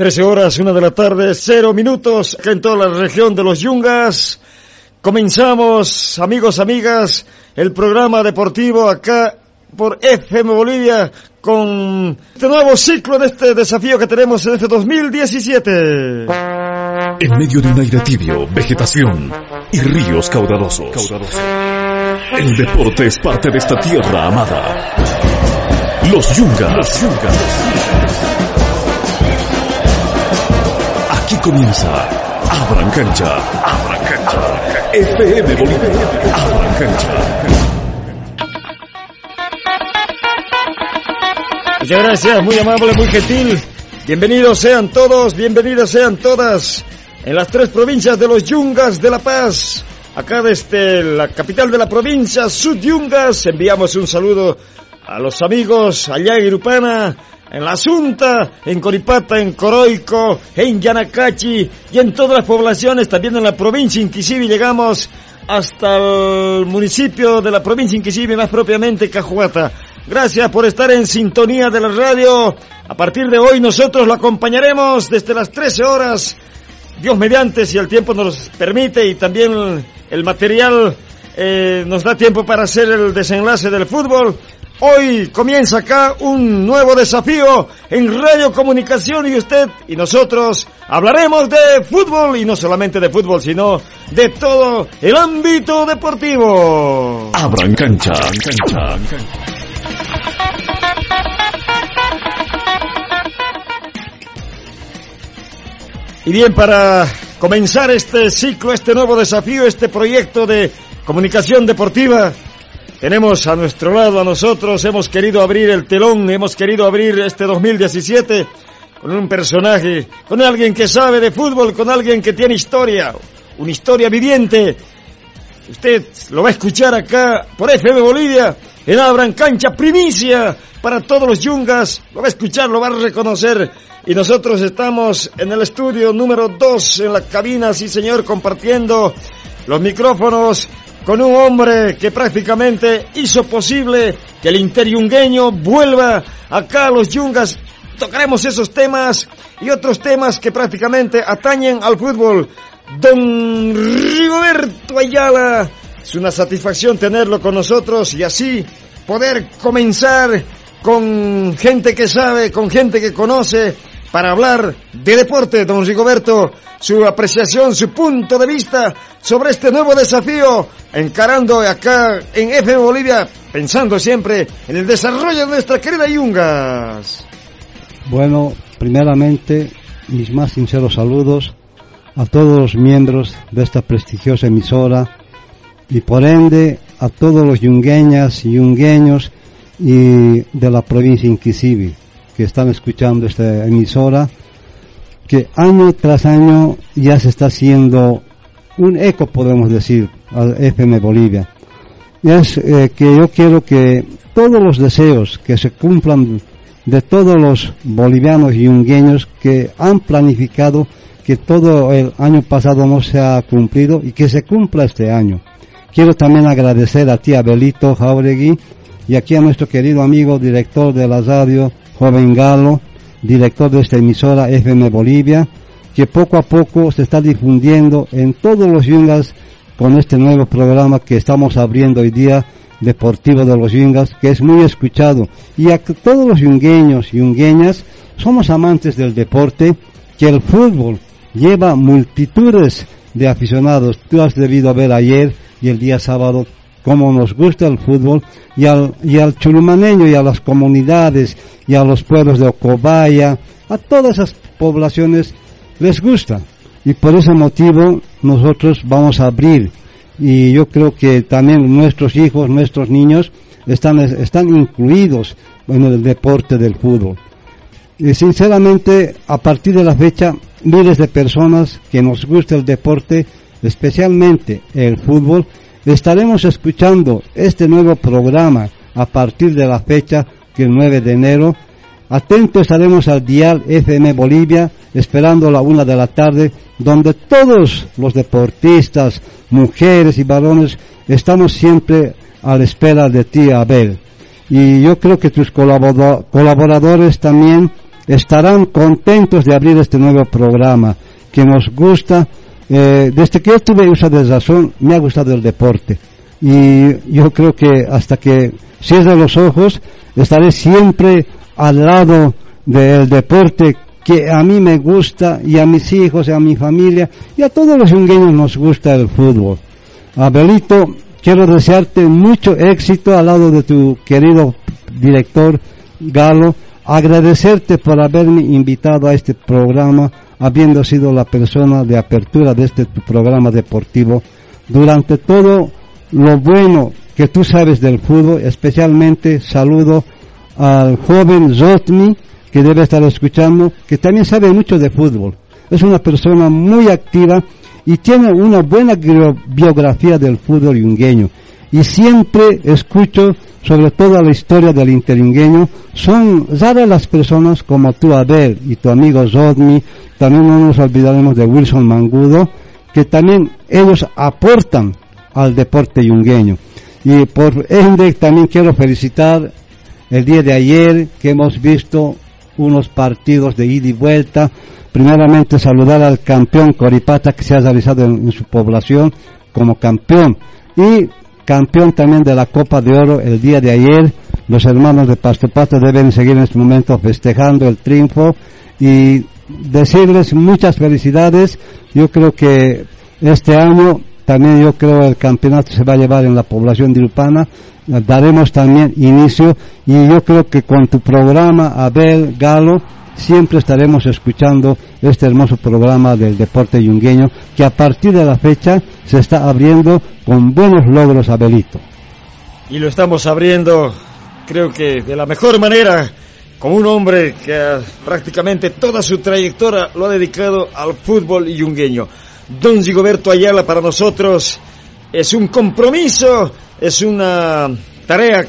13 horas, una de la tarde, cero minutos, acá en toda la región de los Yungas. Comenzamos, amigos, amigas, el programa deportivo acá por FM Bolivia con este nuevo ciclo de este desafío que tenemos en este 2017. En medio de un aire tibio, vegetación y ríos caudalosos. El deporte es parte de esta tierra amada. Los Yungas. Los Yungas. Aquí comienza Abran Cancha. Abran Cancha. FM Bolivia. Abran Cancha. Muchas gracias, muy amable, muy gentil. Bienvenidos sean todos, bienvenidas sean todas en las tres provincias de los Yungas de La Paz. Acá desde la capital de la provincia, Sud Yungas, enviamos un saludo a los amigos allá en Irupana, en La Asunta, en Coripata, en Coroico, en Yanacachi y en todas las poblaciones, también en la provincia Inquisibi llegamos hasta el municipio de la provincia Inquisibi, más propiamente Cajuata. Gracias por estar en sintonía de la radio. A partir de hoy nosotros lo acompañaremos desde las 13 horas. Dios mediante, si el tiempo nos permite y también el material eh, nos da tiempo para hacer el desenlace del fútbol. Hoy comienza acá un nuevo desafío en Radio Comunicación y usted y nosotros hablaremos de fútbol y no solamente de fútbol, sino de todo el ámbito deportivo. Abran cancha, cancha, Y bien, para comenzar este ciclo, este nuevo desafío, este proyecto de comunicación deportiva, tenemos a nuestro lado a nosotros, hemos querido abrir el telón, hemos querido abrir este 2017 con un personaje, con alguien que sabe de fútbol, con alguien que tiene historia, una historia viviente. Usted lo va a escuchar acá por FM Bolivia, en Abran Cancha Primicia para todos los yungas, lo va a escuchar, lo va a reconocer. Y nosotros estamos en el estudio número 2, en la cabina, sí señor, compartiendo los micrófonos con un hombre que prácticamente hizo posible que el interyungueño vuelva acá a los yungas. Tocaremos esos temas y otros temas que prácticamente atañen al fútbol. Don Rigoberto Ayala, es una satisfacción tenerlo con nosotros y así poder comenzar con gente que sabe, con gente que conoce, para hablar de deporte, don Rigoberto, su apreciación, su punto de vista sobre este nuevo desafío, encarando acá en FM Bolivia, pensando siempre en el desarrollo de nuestra querida Yungas. Bueno, primeramente, mis más sinceros saludos a todos los miembros de esta prestigiosa emisora y por ende a todos los yungueñas y yungueños y de la provincia Inquisibi que están escuchando esta emisora, que año tras año ya se está haciendo un eco, podemos decir, al FM Bolivia. Y es eh, que yo quiero que todos los deseos que se cumplan de todos los bolivianos y ungueños que han planificado que todo el año pasado no se ha cumplido y que se cumpla este año. Quiero también agradecer a ti, Abelito Jauregui, y aquí a nuestro querido amigo director de la radio, Joven Galo, director de esta emisora FM Bolivia, que poco a poco se está difundiendo en todos los yungas con este nuevo programa que estamos abriendo hoy día, Deportivo de los Yungas, que es muy escuchado. Y a todos los yungueños y yungueñas somos amantes del deporte, que el fútbol lleva multitudes de aficionados. Tú has debido ver ayer y el día sábado cómo nos gusta el fútbol y al, y al chulumaneño y a las comunidades y a los pueblos de Ocobaya, a todas esas poblaciones les gusta. Y por ese motivo nosotros vamos a abrir y yo creo que también nuestros hijos, nuestros niños están, están incluidos en el deporte del fútbol. Y sinceramente, a partir de la fecha, miles de personas que nos gusta el deporte, especialmente el fútbol, estaremos escuchando este nuevo programa a partir de la fecha que el 9 de enero. Atentos estaremos al dial FM Bolivia, esperando la una de la tarde, donde todos los deportistas, mujeres y varones, estamos siempre a la espera de ti, Abel. Y yo creo que tus colaboradores también estarán contentos de abrir este nuevo programa que nos gusta. Eh, desde que yo tuve uso de razón, me ha gustado el deporte. Y yo creo que hasta que cierre los ojos, estaré siempre al lado del deporte que a mí me gusta y a mis hijos y a mi familia y a todos los yungueños nos gusta el fútbol. Abelito, quiero desearte mucho éxito al lado de tu querido director Galo, agradecerte por haberme invitado a este programa, habiendo sido la persona de apertura de este programa deportivo, durante todo lo bueno que tú sabes del fútbol, especialmente saludo al joven Zotmi, que debe estar escuchando, que también sabe mucho de fútbol. Es una persona muy activa y tiene una buena biografía del fútbol yungueño. Y siempre escucho sobre toda la historia del interingueño. Son raras las personas como tú, Abel, y tu amigo Zodmi. También no nos olvidaremos de Wilson Mangudo, que también ellos aportan al deporte yungueño. Y por ende también quiero felicitar el día de ayer que hemos visto unos partidos de ida y vuelta. Primeramente saludar al campeón Coripata que se ha realizado en, su población como campeón y campeón también de la Copa de Oro el día de ayer. Los hermanos de Pastopata deben seguir en este momento festejando el triunfo y decirles muchas felicidades. Yo creo que este año también yo creo el campeonato se va a llevar en la población de Lupana daremos también inicio y yo creo que con tu programa, Abel Galo, siempre estaremos escuchando este hermoso programa del deporte yungueño que a partir de la fecha se está abriendo con buenos logros, Abelito. Y lo estamos abriendo, creo que de la mejor manera, como un hombre que prácticamente toda su trayectoria lo ha dedicado al fútbol yungueño. Don Gigoberto Ayala para nosotros es un compromiso es una tarea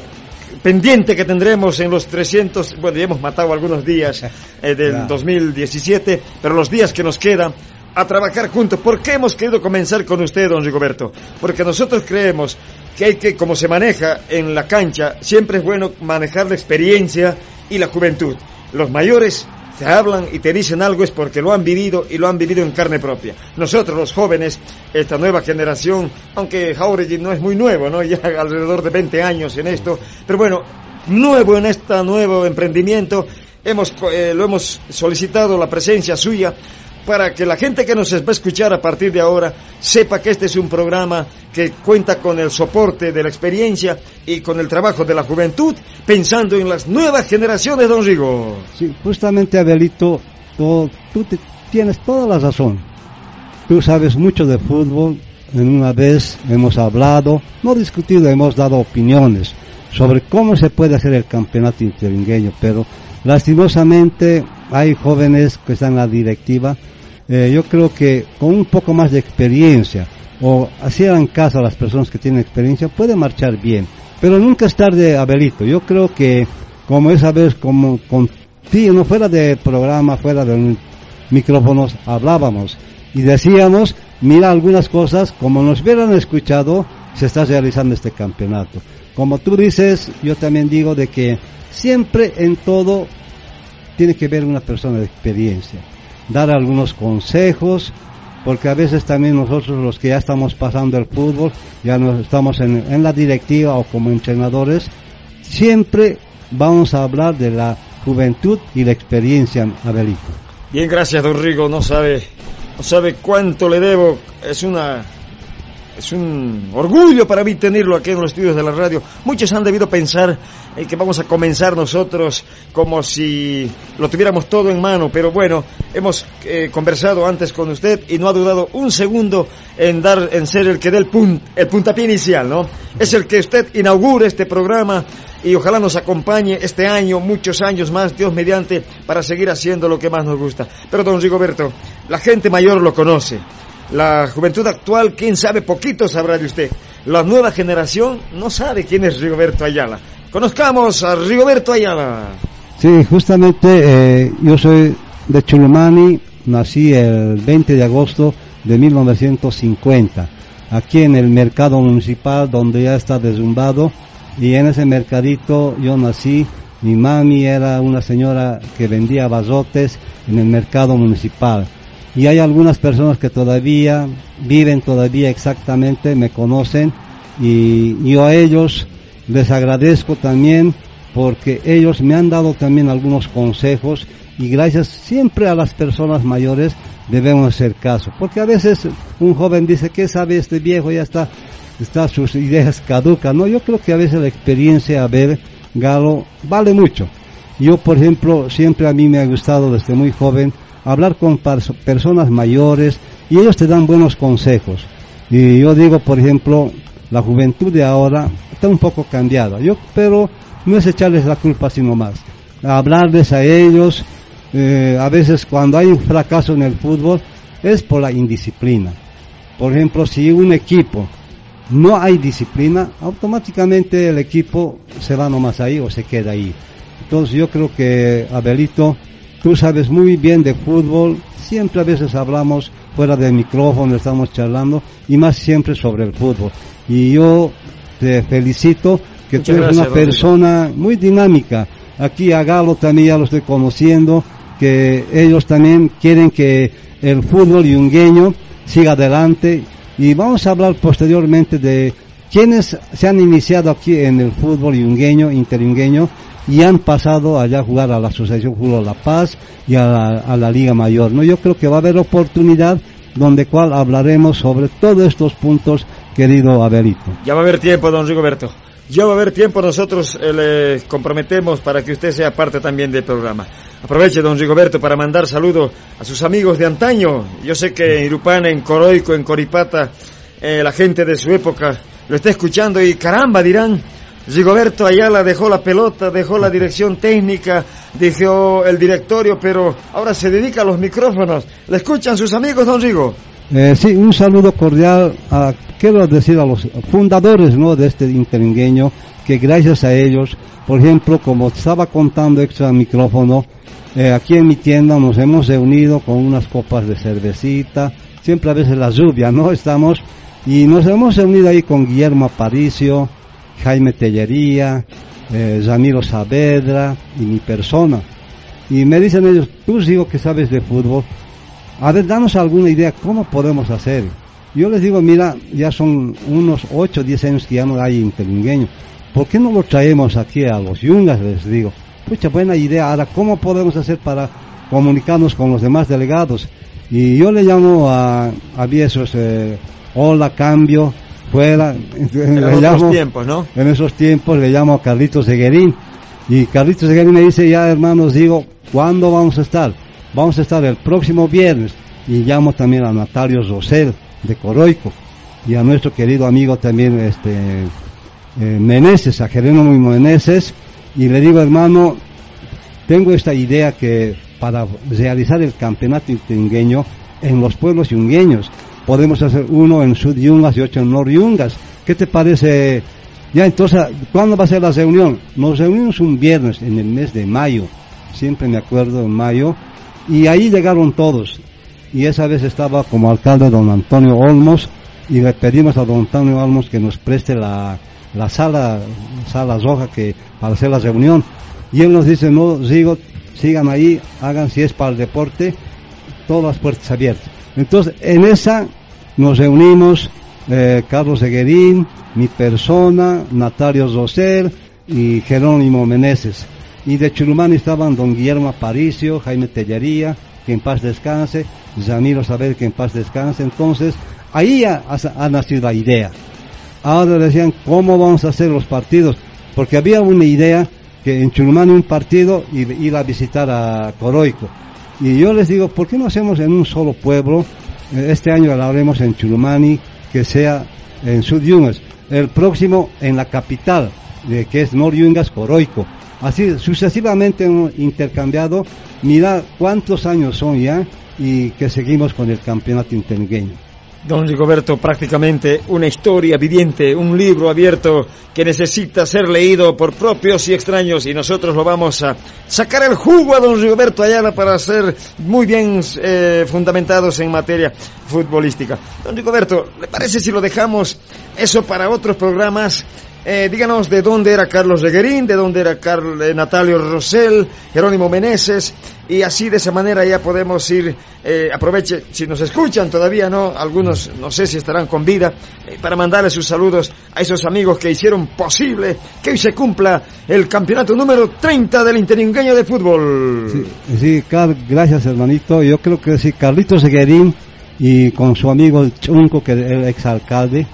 pendiente que tendremos en los 300, bueno, ya hemos matado algunos días eh, del 2017, pero los días que nos quedan a trabajar juntos. ¿Por qué hemos querido comenzar con usted, don Rigoberto? Porque nosotros creemos que hay que, como se maneja en la cancha, siempre es bueno manejar la experiencia y la juventud. Los mayores te hablan y te dicen algo es porque lo han vivido y lo han vivido en carne propia. Nosotros los jóvenes, esta nueva generación, aunque Jauregui no es muy nuevo, ¿no? Ya alrededor de 20 años en esto, pero bueno, nuevo en este nuevo emprendimiento, hemos, eh, lo hemos solicitado la presencia suya para que la gente que nos va a escuchar a partir de ahora sepa que este es un programa que cuenta con el soporte de la experiencia y con el trabajo de la juventud, pensando en las nuevas generaciones, don Rigo. Sí, justamente, Abelito, tú, tienes toda la razón. Tú sabes mucho de fútbol, en una vez hemos hablado, no discutido, hemos dado opiniones sobre cómo se puede hacer el campeonato interingueño, pero lastimosamente hay jóvenes que están en la directiva eh, yo creo que con un poco más de experiencia o hacían caso a las personas que tienen experiencia, puede marchar bien. Pero nunca es tarde, Abelito. Yo creo que, como esa vez, como contigo, no fuera de programa, fuera de micrófonos, hablábamos y decíamos, mira algunas cosas, como nos hubieran escuchado, se está realizando este campeonato. Como tú dices, yo también digo de que siempre en todo tiene que ver una persona de experiencia dar algunos consejos, porque a veces también nosotros los que ya estamos pasando el fútbol, ya no estamos en, la directiva o como entrenadores, siempre vamos a hablar de la juventud y la experiencia, Abelito. Bien, gracias, don Rigo. No sabe, no sabe cuánto le debo. Es una es un orgullo para mí tenerlo aquí en los estudios de la radio. Muchos han debido pensar eh, que vamos a comenzar nosotros como si lo tuviéramos todo en mano, pero bueno, hemos eh, conversado antes con usted y no ha dudado un segundo en dar, en ser el que dé el, el puntapié inicial, ¿no? Es el que usted inaugure este programa y ojalá nos acompañe este año, muchos años más, Dios mediante, para seguir haciendo lo que más nos gusta. Pero don Rigoberto, la gente mayor lo conoce. La juventud actual, quién sabe, poquito sabrá de usted. La nueva generación no sabe quién es Rigoberto Ayala. Conozcamos a Rigoberto Ayala. Sí, justamente eh, yo soy de Chulumani, nací el 20 de agosto de 1950, aquí en el mercado municipal donde ya está derrumbado y en ese mercadito yo nací Mi mami era una señora que vendía bazotes en el mercado municipal. Y hay algunas personas que todavía viven todavía exactamente, me conocen y yo a ellos les agradezco también porque ellos me han dado también algunos consejos y gracias siempre a las personas mayores debemos hacer caso. Porque a veces un joven dice, ¿qué sabe este viejo? Ya está, está sus ideas caducas. No, yo creo que a veces la experiencia, a ver, Galo, vale mucho. Yo, por ejemplo, siempre a mí me ha gustado desde muy joven hablar con personas mayores y ellos te dan buenos consejos. Y yo digo, por ejemplo, la juventud de ahora está un poco cambiada. Yo, pero no es echarles la culpa sino más. Hablarles a ellos, eh, a veces cuando hay un fracaso en el fútbol es por la indisciplina. Por ejemplo, si un equipo no hay disciplina, automáticamente el equipo se va nomás ahí o se queda ahí. Entonces yo creo que, Abelito, tú sabes muy bien de fútbol, siempre a veces hablamos fuera del micrófono, estamos charlando, y más siempre sobre el fútbol. Y yo te felicito que tú eres una persona muy dinámica. Aquí a Galo también ya lo estoy conociendo, que ellos también quieren que el fútbol yungueño siga adelante y vamos a hablar posteriormente de quienes se han iniciado aquí en el fútbol yungueño, interyungueño, y han pasado allá a jugar a la Asociación Fútbol La Paz y a la, Liga Mayor. ¿no? Yo creo que va a haber oportunidad donde cual hablaremos sobre todos estos puntos, querido Abelito. Ya va a haber tiempo, don Rigoberto. Ya va a haber tiempo, nosotros eh, le comprometemos para que usted sea parte también del programa. Aproveche, don Rigoberto, para mandar saludos a sus amigos de antaño. Yo sé que en Irupana, en Coroico, en Coripata, eh, la gente de su época lo está escuchando y caramba, dirán, Rigoberto Ayala dejó la pelota, dejó la dirección técnica, dejó el directorio, pero ahora se dedica a los micrófonos. ¿Le escuchan sus amigos, don Rigo? Eh, sí, un saludo cordial quiero decir a los fundadores ¿no? de este interingueño, que gracias a ellos, por ejemplo, como estaba contando extra micrófono, eh, aquí en mi tienda nos hemos reunido con unas copas de cervecita, siempre a veces la lluvia, ¿no? Estamos, y nos hemos reunido ahí con Guillermo Aparicio, Jaime Tellería, eh, Ramiro Saavedra y mi persona. Y me dicen ellos, tú digo que sabes de fútbol, a ver, danos alguna idea cómo podemos hacer. Yo les digo, mira, ya son unos 8 o 10 años que ya no hay intelingueño. ¿Por qué no lo traemos aquí a los yungas? Les digo. Pucha, buena idea. Ahora, ¿cómo podemos hacer para comunicarnos con los demás delegados? Y yo le llamo a, a esos, eh, hola, cambio, fuera. En esos tiempos, ¿no? En esos tiempos le llamo a Carlitos Seguerín. Y Carlitos Seguerín me dice, ya hermanos, digo, ¿cuándo vamos a estar? Vamos a estar el próximo viernes. Y llamo también a Natalio Rosel de Coroico y a nuestro querido amigo también este eh, Meneses, a Jerónimo Meneses, y le digo hermano, tengo esta idea que para realizar el campeonato yungueño en los pueblos yungueños, podemos hacer uno en Sud Yungas y otro en Nor Yungas. ¿Qué te parece? Ya entonces, ¿cuándo va a ser la reunión? Nos reunimos un viernes en el mes de mayo, siempre me acuerdo en mayo, y ahí llegaron todos y esa vez estaba como alcalde don Antonio Olmos y le pedimos a don Antonio Olmos que nos preste la, la sala, sala roja que, para hacer la reunión. Y él nos dice, no, sigo, sigan ahí, hagan si es para el deporte, todas las puertas abiertas. Entonces, en esa nos reunimos eh, Carlos Seguerín, mi persona, Natario Rosel y Jerónimo Meneses. Y de Churumán estaban don Guillermo Aparicio, Jaime Tellería, que en paz descanse, Ramiro Saber que en paz descanse. Entonces, ahí ha, nacido la idea. Ahora decían, ¿cómo vamos a hacer los partidos? Porque había una idea que en Chulumani un partido y ir a visitar a Coroico. Y yo les digo, ¿por qué no hacemos en un solo pueblo? Eh, este año lo haremos en Chulumani, que sea en Sudyungas. El próximo en la capital, de, que es Noryungas, Coroico. Así sucesivamente hemos intercambiado. Mira cuántos años son ya y que seguimos con el campeonato intergueño. Don Rigoberto, prácticamente una historia viviente, un libro abierto que necesita ser leído por propios y extraños y nosotros lo vamos a sacar el jugo a don Rigoberto Ayala para ser muy bien eh, fundamentados en materia futbolística. Don Rigoberto, ¿le parece si lo dejamos eso para otros programas? Eh, díganos de dónde era Carlos Reguerín, de dónde era Carl, eh, Natalio Rosell, Jerónimo Meneses, y así de esa manera ya podemos ir, eh, aproveche, si nos escuchan todavía, ¿no? Algunos no sé si estarán con vida, eh, para mandarles sus saludos a esos amigos que hicieron posible que hoy se cumpla el campeonato número 30 del interingueño de fútbol. Sí, sí, gracias hermanito. Yo creo que sí, Carlitos Reguerín y con su amigo el Chunco, que era el exalcalde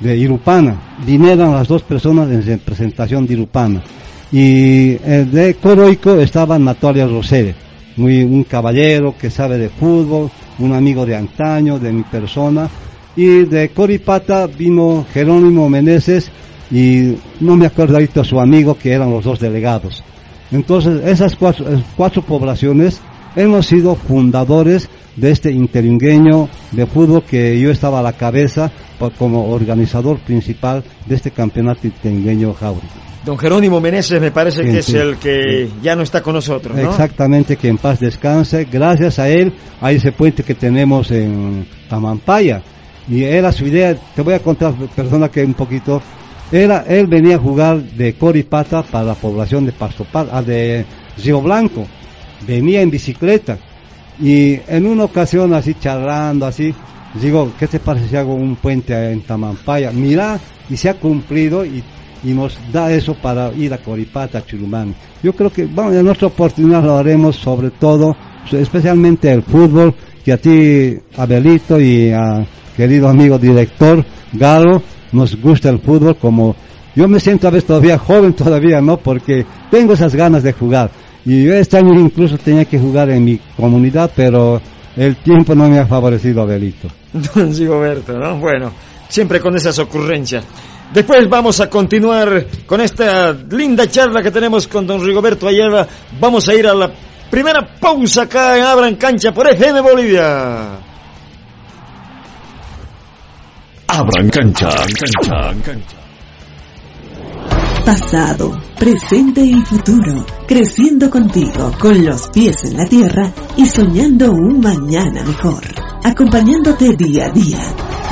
de Irupana, vinieron las dos personas en representación de Irupana. Y eh, de Coroico estaba Natalia Rosere, muy, un caballero que sabe de fútbol, un amigo de antaño, de mi persona. Y de Coripata vino Jerónimo Meneses y no me acuerdo ahorita su amigo que eran los dos delegados. Entonces, esas cuatro, eh, cuatro poblaciones hemos sido fundadores de este interingueño de fútbol que yo estaba a la cabeza como organizador principal de este campeonato interingueño Jauri. Don Jerónimo Meneses me parece Sí, que es el que ya no está con nosotros, ¿no? Exactamente, que en paz descanse. Gracias a él, hay ese puente que tenemos en Tamampaya. Y era su idea, te voy a contar, perdona que un poquito. Era, él venía a jugar de Coripata para la población de Pasto Pa- ah, de Río Blanco. Venía en bicicleta. Y en una ocasión así charlando, así, digo, ¿qué te parece si hago un puente en Tamampaya? Mira, y se ha cumplido y, nos da eso para ir a Coripata, Churumán. Yo creo que, bueno, en nuestra oportunidad lo haremos sobre todo, especialmente el fútbol, que a ti, Abelito, y a querido amigo director, Galo, nos gusta el fútbol como, yo me siento a veces todavía joven todavía, ¿no? Porque tengo esas ganas de jugar. Y yo este año incluso tenía que jugar en mi comunidad, pero el tiempo no me ha favorecido, Abelito. Don Gigoberto, ¿no? Bueno, siempre con esas ocurrencias. Después vamos a continuar con esta linda charla que tenemos con don Rigoberto Ayala. Vamos a ir a la primera pausa acá en Abran Cancha por FM Bolivia. Abran cancha, cancha, cancha. Pasado, presente y futuro, creciendo contigo con los pies en la tierra y soñando un mañana mejor. Acompañándote día a día.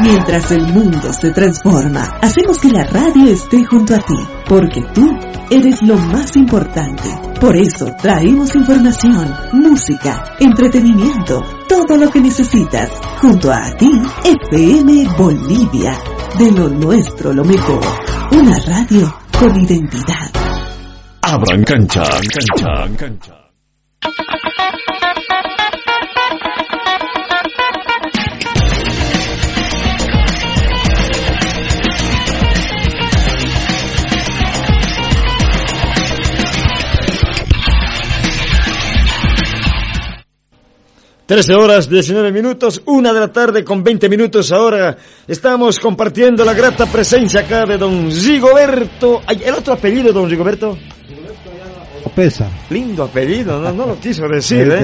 Mientras el mundo se transforma, hacemos que la radio esté junto a ti, porque tú eres lo más importante. Por eso traemos información, música, entretenimiento, todo lo que necesitas, junto a ti, FM Bolivia. De lo nuestro lo mejor. Una radio con identidad. Abran cancha, cancha, cancha. Trece horas, 19 minutos, una de la tarde con 20 minutos ahora. Estamos compartiendo la grata presencia acá de don Rigoberto. ¿El otro apellido, don Rigoberto? Pesa. Lindo apellido, no, no lo quiso decir, ¿eh?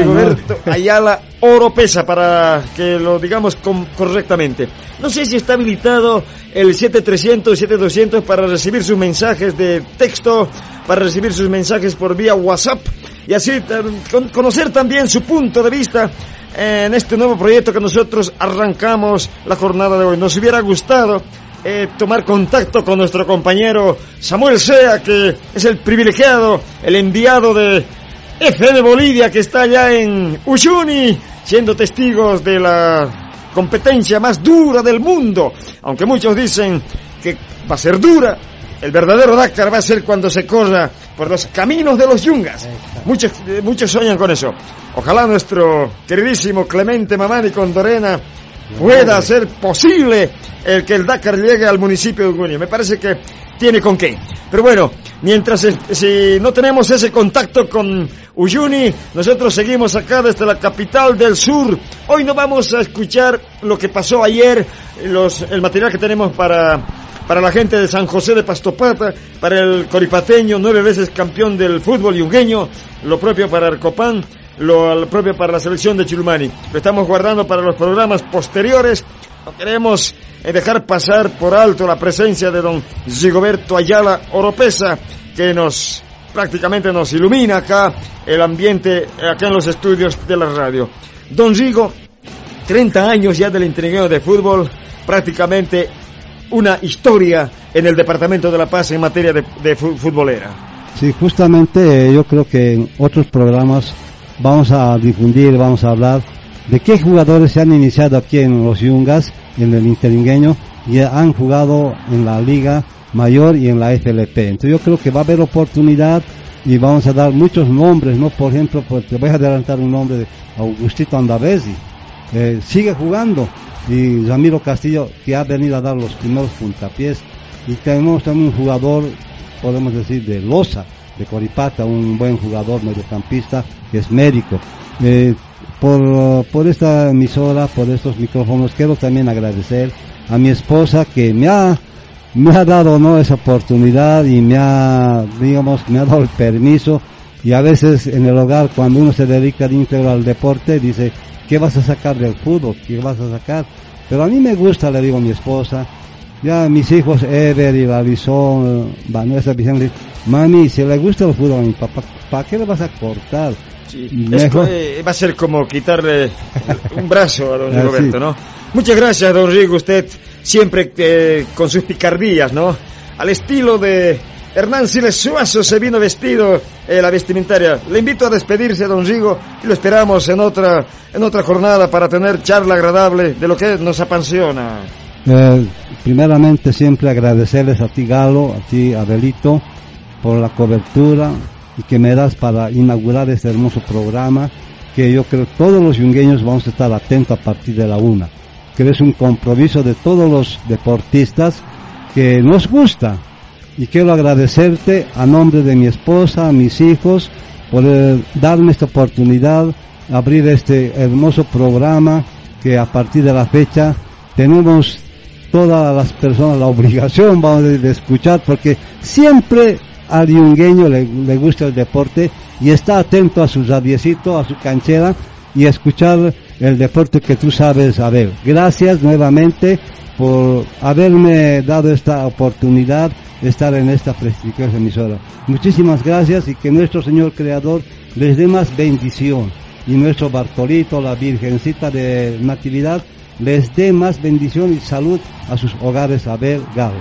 Rigoberto Ayala Oropesa, para que lo digamos com- correctamente. No sé si está habilitado el 7300 7200 para recibir sus mensajes de texto, para recibir sus mensajes por vía WhatsApp y así eh, con- conocer también su punto de vista en este nuevo proyecto que nosotros arrancamos la jornada de hoy. Nos hubiera gustado eh, tomar contacto con nuestro compañero Samuel Sea, que es el privilegiado, el enviado de FM Bolivia, que está allá en Uyuni, siendo testigos de la competencia más dura del mundo. Aunque muchos dicen que va a ser dura, el verdadero Dakar va a ser cuando se corra por los caminos de los yungas. Muchos, eh, muchos sueñan con eso. Ojalá nuestro queridísimo Clemente Mamani Condorena pueda ser posible el que el Dakar llegue al municipio de Uyuni. Me parece que tiene con qué. Pero bueno, mientras si no tenemos ese contacto con Uyuni, nosotros seguimos acá desde la capital del sur. Hoy no vamos a escuchar lo que pasó ayer, los, el material que tenemos para, para la gente de San José de Pastopata, para el coripateño, nueve veces campeón del fútbol yungueño, lo propio para Arcopán, lo propio para la selección de Chilumani. Lo estamos guardando para los programas posteriores. No queremos eh, dejar pasar por alto la presencia de don Gigoberto Ayala Oropesa, que nos prácticamente nos ilumina acá el ambiente, eh, acá en los estudios de la radio. Don Gigo, 30 años ya del entrenamiento de fútbol, prácticamente una historia en el Departamento de La Paz en materia de, futbolera. Sí, justamente yo creo que en otros programas vamos a difundir, vamos a hablar de qué jugadores se han iniciado aquí en los Yungas, en el Interingueño, y han jugado en la Liga Mayor y en la FLP. Entonces yo creo que va a haber oportunidad y vamos a dar muchos nombres, ¿no? Por ejemplo, pues te voy a adelantar un nombre de Augustito Andavesi. Eh, sigue jugando. Y Ramiro Castillo que ha venido a dar los primeros puntapiés. Y tenemos también un jugador, podemos decir, de Loza, de Coripata, un buen jugador mediocampista que es médico. Eh, por, por esta emisora, por estos micrófonos, quiero también agradecer a mi esposa que me ha me ha dado no esa oportunidad y me ha digamos me ha dado el permiso y a veces en el hogar cuando uno se dedica de íntegro al deporte dice qué vas a sacar del fútbol qué vas a sacar pero a mí me gusta le digo a mi esposa ya mis hijos Ever y Lalison Vanessa Vicente mami si le gusta el fútbol a mi papá ¿para qué le vas a cortar? Eh, va a ser como quitarle un brazo a don ah, Roberto, ¿no? Muchas gracias, don Rigo, usted siempre eh, con sus picardías, ¿no? Al estilo de Hernán Siles Suazo se vino vestido eh, la vestimentaria. Le invito a despedirse, don Rigo, y lo esperamos en otra, en otra jornada para tener charla agradable de lo que nos apasiona. primeramente, siempre agradecerles a ti, Galo, a ti, Abelito, por la cobertura, y que me das para inaugurar este hermoso programa que yo creo que todos los yungueños vamos a estar atentos a partir de la una. Que es un compromiso de todos los deportistas que nos gusta. Y quiero agradecerte a nombre de mi esposa, a mis hijos, por darme esta oportunidad, abrir este hermoso programa que a partir de la fecha tenemos todas las personas la obligación vamos de escuchar porque siempre al yungueño le, gusta el deporte y está atento a su radiecito, a su canchera y a escuchar el deporte que tú sabes saber. Gracias nuevamente por haberme dado esta oportunidad de estar en esta prestigiosa emisora. Muchísimas gracias y que nuestro Señor Creador les dé más bendición y nuestro Bartolito, la Virgencita de Natividad, les dé más bendición y salud a sus hogares a ver Galo.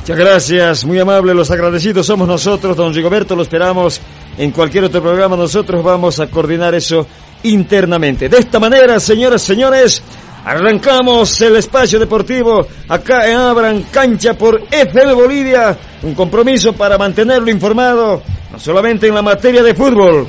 Muchas gracias, muy amable, los agradecidos somos nosotros, don Rigoberto, lo esperamos en cualquier otro programa, nosotros vamos a coordinar eso internamente. De esta manera, señoras señores, arrancamos el espacio deportivo acá en Abran Cancha por FM Bolivia, un compromiso para mantenerlo informado, no solamente en la materia de fútbol.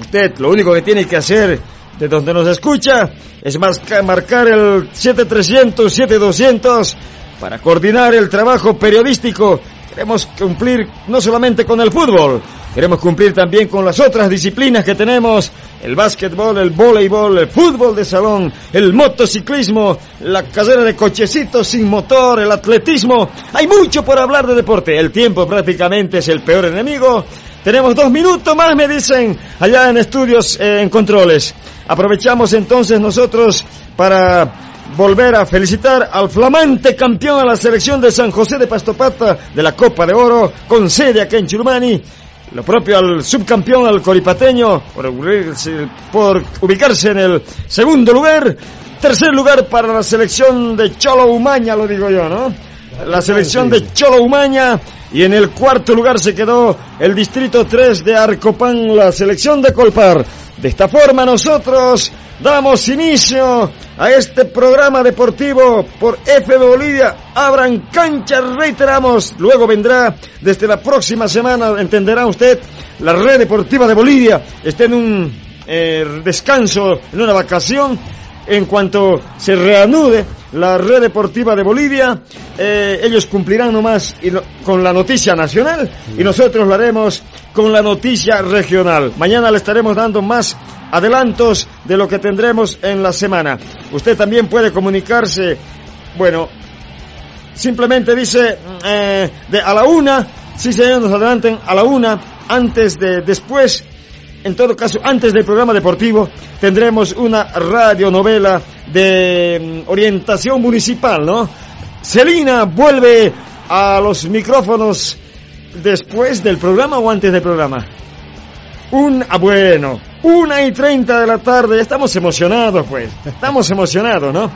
Usted lo único que tiene que hacer de donde nos escucha es marcar el 7300 7200 para coordinar el trabajo periodístico. Queremos cumplir no solamente con el fútbol, queremos cumplir también con las otras disciplinas que tenemos, el básquetbol, el voleibol, el fútbol de salón, el motociclismo, la carrera de cochecitos sin motor, el atletismo. Hay mucho por hablar de deporte. El tiempo prácticamente es el peor enemigo. Tenemos dos minutos más, me dicen, allá en estudios, eh, en controles. Aprovechamos entonces nosotros para volver a felicitar al flamante campeón de la selección de San José de Pastopata de la Copa de Oro, con sede aquí en Churumani. Lo propio al subcampeón, al coripateño, por, por ubicarse en el segundo lugar. Tercer lugar para la selección de Cholo Umaña, lo digo yo, ¿no? La selección de Cholo Umaña. Y en el cuarto lugar se quedó el distrito 3 de Arcopán, la selección de Colpar. De esta forma nosotros damos inicio a este programa deportivo por FB Bolivia. Abran canchas, reiteramos. Luego vendrá desde la próxima semana, entenderá usted, la red deportiva de Bolivia. Está en un eh, descanso, en una vacación en cuanto se reanude la red deportiva de Bolivia, eh, ellos cumplirán nomás con la noticia nacional y nosotros lo haremos con la noticia regional. Mañana le estaremos dando más adelantos de lo que tendremos en la semana. Usted también puede comunicarse, bueno, simplemente dice eh, de a la una, si se nos adelanten a la una, antes de después en todo caso, antes del programa deportivo tendremos una radionovela de mm, orientación municipal, ¿no? Celina vuelve a los micrófonos después del programa o antes del programa. Un, ah, bueno, una y treinta de la tarde, estamos emocionados pues, estamos emocionados, ¿no?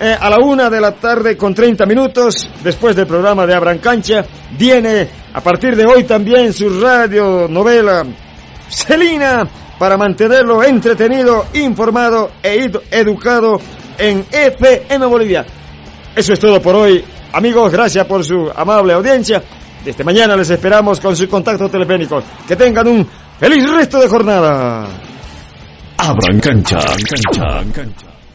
Eh, a la una de la tarde con 30 minutos, después del programa de Abran Cancha, viene a partir de hoy también su radio novela Celina para mantenerlo entretenido, informado e educado en FM Bolivia. Eso es todo por hoy. Amigos, gracias por su amable audiencia. Desde mañana les esperamos con sus contactos telefónicos. Que tengan un feliz resto de jornada. Abran cancha, cancha, cancha.